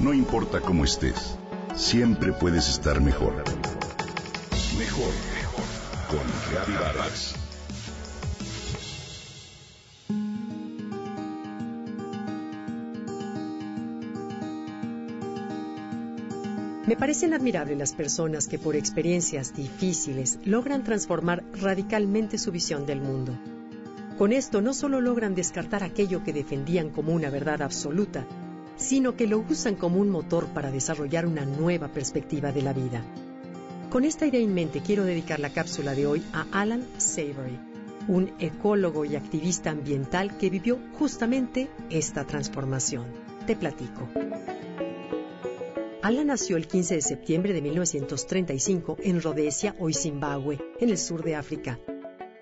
No importa cómo estés, siempre puedes estar mejor. Mejor, mejor. Con Reavivadas. Me parecen admirables las personas que por experiencias difíciles logran transformar radicalmente su visión del mundo. Con esto no solo logran descartar aquello que defendían como una verdad absoluta, sino que lo usan como un motor para desarrollar una nueva perspectiva de la vida. Con esta idea en mente quiero dedicar la cápsula de hoy a Alan Savory, un ecólogo y activista ambiental que vivió justamente esta transformación. Te platico. Alan nació el 15 de septiembre de 1935 en Rhodesia, hoy Zimbabue, en el sur de África.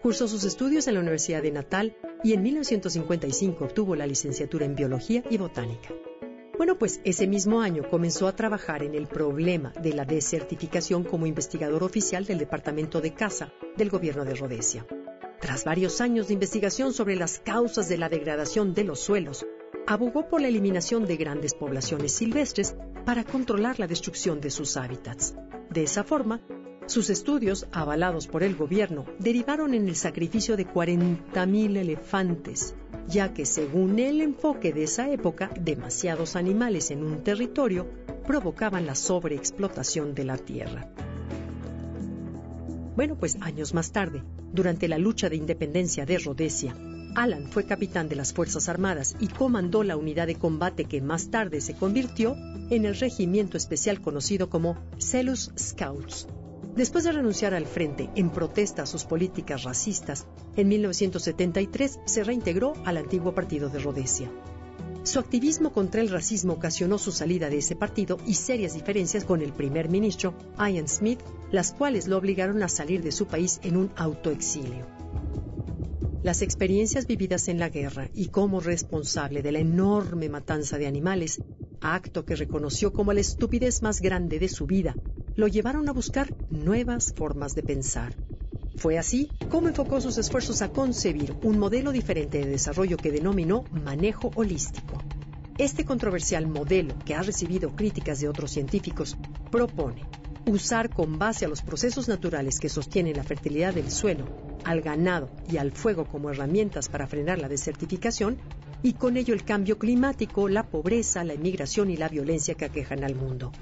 Cursó sus estudios en la Universidad de Natal y en 1955 obtuvo la licenciatura en Biología y Botánica. Bueno, pues ese mismo año comenzó a trabajar en el problema de la desertificación como investigador oficial del Departamento de Caza del gobierno de Rhodesia. Tras varios años de investigación sobre las causas de la degradación de los suelos, abogó por la eliminación de grandes poblaciones silvestres para controlar la destrucción de sus hábitats. De esa forma, sus estudios, avalados por el gobierno, derivaron en el sacrificio de 40.000 elefantes, ya que según el enfoque de esa época, demasiados animales en un territorio provocaban la sobreexplotación de la tierra. Bueno, pues años más tarde, durante la lucha de independencia de Rhodesia, Alan fue capitán de las Fuerzas Armadas y comandó la unidad de combate que más tarde se convirtió en el regimiento especial conocido como Celus Scouts, Después de renunciar al frente en protesta a sus políticas racistas, en 1973 se reintegró al antiguo partido de Rhodesia. Su activismo contra el racismo ocasionó su salida de ese partido y serias diferencias con el primer ministro, Ian Smith, las cuales lo obligaron a salir de su país en un autoexilio. Las experiencias vividas en la guerra y como responsable de la enorme matanza de animales, acto que reconoció como la estupidez más grande de su vida, lo llevaron a buscar nuevas formas de pensar. Fue así como enfocó sus esfuerzos a concebir un modelo diferente de desarrollo que denominó manejo holístico. Este controversial modelo, que ha recibido críticas de otros científicos, propone usar con base a los procesos naturales que sostienen la fertilidad del suelo, al ganado y al fuego como herramientas para frenar la desertificación, y con ello el cambio climático, la pobreza, la inmigración y la violencia que aquejan al mundo.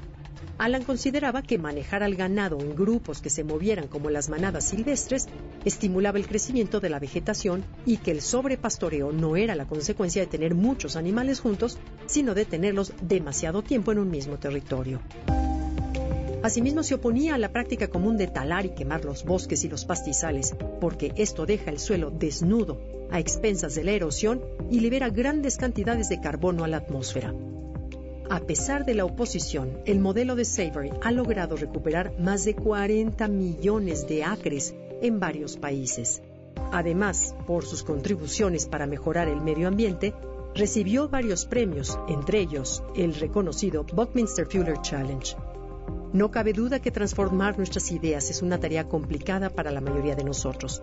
Alan consideraba que manejar al ganado en grupos que se movieran como las manadas silvestres estimulaba el crecimiento de la vegetación y que el sobrepastoreo no era la consecuencia de tener muchos animales juntos, sino de tenerlos demasiado tiempo en un mismo territorio. Asimismo, se oponía a la práctica común de talar y quemar los bosques y los pastizales, porque esto deja el suelo desnudo, a expensas de la erosión, y libera grandes cantidades de carbono a la atmósfera. A pesar de la oposición, el modelo de Savory ha logrado recuperar más de 40 millones de acres en varios países. Además, por sus contribuciones para mejorar el medio ambiente, recibió varios premios, entre ellos el reconocido Buckminster Fuller Challenge. No cabe duda que transformar nuestras ideas es una tarea complicada para la mayoría de nosotros,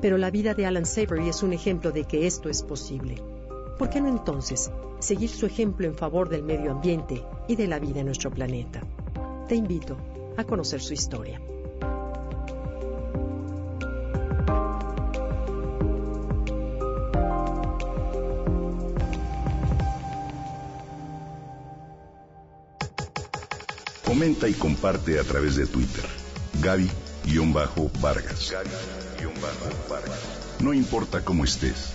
pero la vida de Alan Savory es un ejemplo de que esto es posible. ¿Por qué no entonces seguir su ejemplo en favor del medio ambiente y de la vida en nuestro planeta? Te invito a conocer su historia. Comenta y comparte a través de Twitter. Gaby-Vargas. No importa cómo estés